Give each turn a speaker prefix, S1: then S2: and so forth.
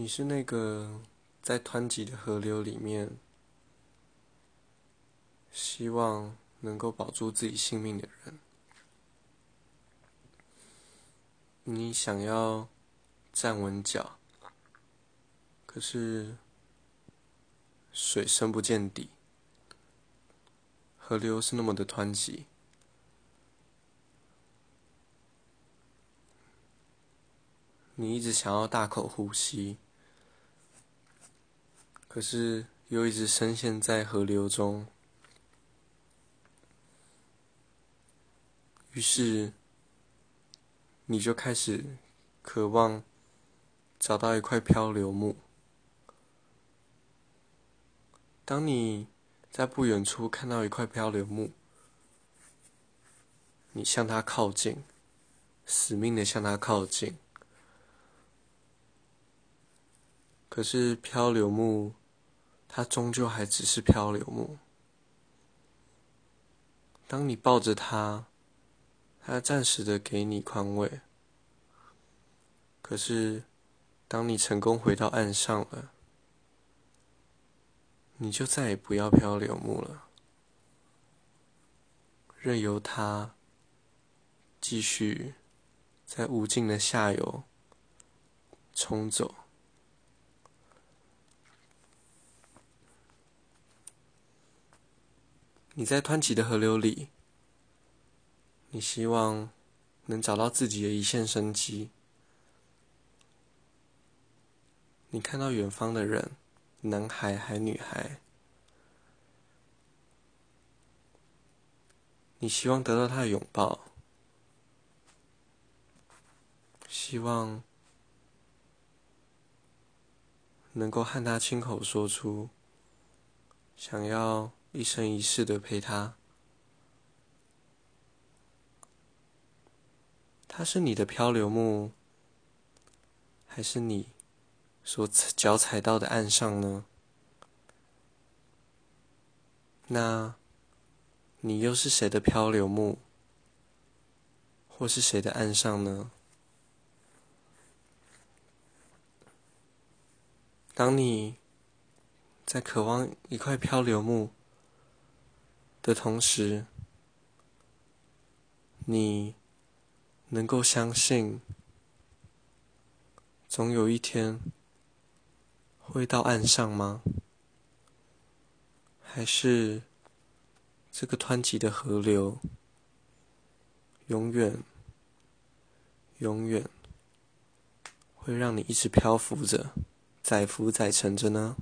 S1: 你是那个在湍急的河流里面，希望能够保住自己性命的人。你想要站稳脚，可是水深不见底，河流是那么的湍急。你一直想要大口呼吸。可是又一直深陷在河流中，于是你就开始渴望找到一块漂流木。当你在不远处看到一块漂流木，你向它靠近，死命的向它靠近。可是漂流木。它终究还只是漂流木。当你抱着它，它暂时的给你宽慰。可是，当你成功回到岸上了，你就再也不要漂流木了，任由它继续在无尽的下游冲走。你在湍急的河流里，你希望能找到自己的一线生机。你看到远方的人，男孩还女孩，你希望得到他的拥抱，希望能够和他亲口说出想要。一生一世的陪他，他是你的漂流木，还是你所脚踩到的岸上呢？那，你又是谁的漂流木，或是谁的岸上呢？当你在渴望一块漂流木。的同时，你能够相信，总有一天会到岸上吗？还是这个湍急的河流，永远、永远会让你一直漂浮着，载浮载沉着呢？